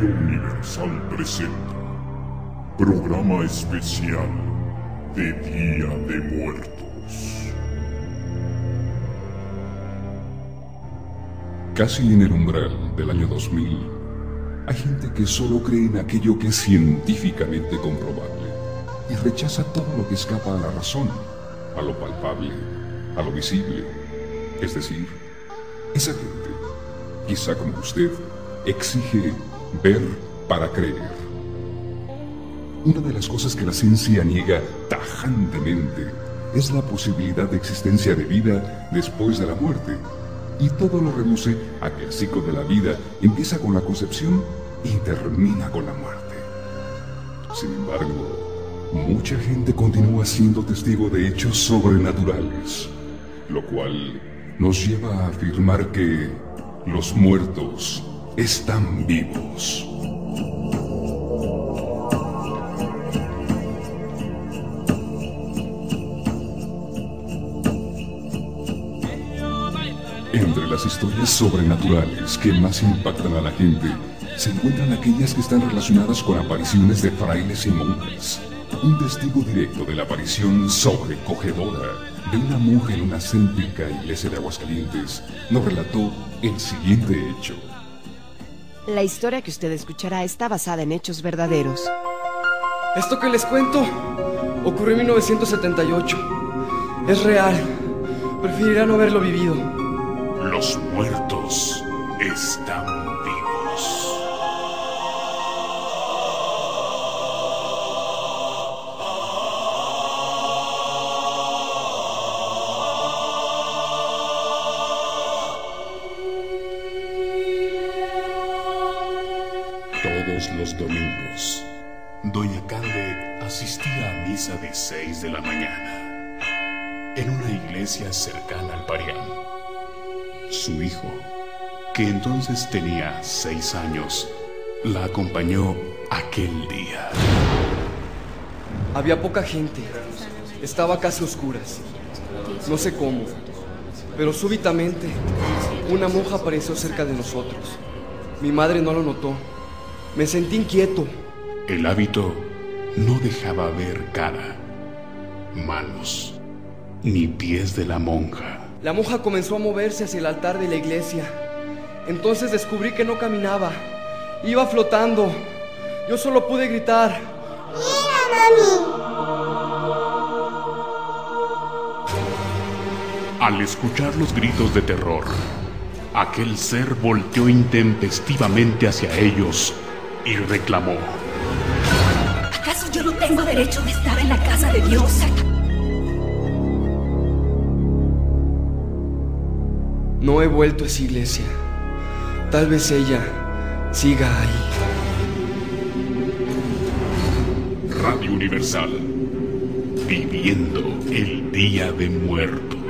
Universal presenta Programa Especial de Día de Muertos. Casi en el umbral del año 2000, hay gente que solo cree en aquello que es científicamente comprobable y rechaza todo lo que escapa a la razón, a lo palpable, a lo visible. Es decir, esa gente, quizá como usted, exige ver para creer. Una de las cosas que la ciencia niega tajantemente es la posibilidad de existencia de vida después de la muerte. Y todo lo reduce a que el ciclo de la vida empieza con la concepción y termina con la muerte. Sin embargo, mucha gente continúa siendo testigo de hechos sobrenaturales, lo cual nos lleva a afirmar que los muertos están vivos. Entre las historias sobrenaturales que más impactan a la gente, se encuentran aquellas que están relacionadas con apariciones de frailes y monjes. Un testigo directo de la aparición sobrecogedora de una monja en una céntrica iglesia de Aguascalientes nos relató el siguiente hecho. La historia que usted escuchará está basada en hechos verdaderos. Esto que les cuento ocurrió en 1978. Es real. Preferiría no haberlo vivido. Los muertos están Todos los domingos, Doña Cande asistía a misa de 6 de la mañana en una iglesia cercana al Parián. Su hijo, que entonces tenía seis años, la acompañó aquel día. Había poca gente. Estaba casi oscuras. No sé cómo, pero súbitamente una monja apareció cerca de nosotros. Mi madre no lo notó. Me sentí inquieto. El hábito no dejaba ver cara, manos, ni pies de la monja. La monja comenzó a moverse hacia el altar de la iglesia. Entonces descubrí que no caminaba. Iba flotando. Yo solo pude gritar. Al escuchar los gritos de terror, aquel ser volteó intempestivamente hacia ellos y reclamó. ¿Acaso yo no tengo derecho de estar en la casa de Dios? No he vuelto a esa iglesia. Tal vez ella siga ahí. Radio Universal, viviendo el Día de Muertos.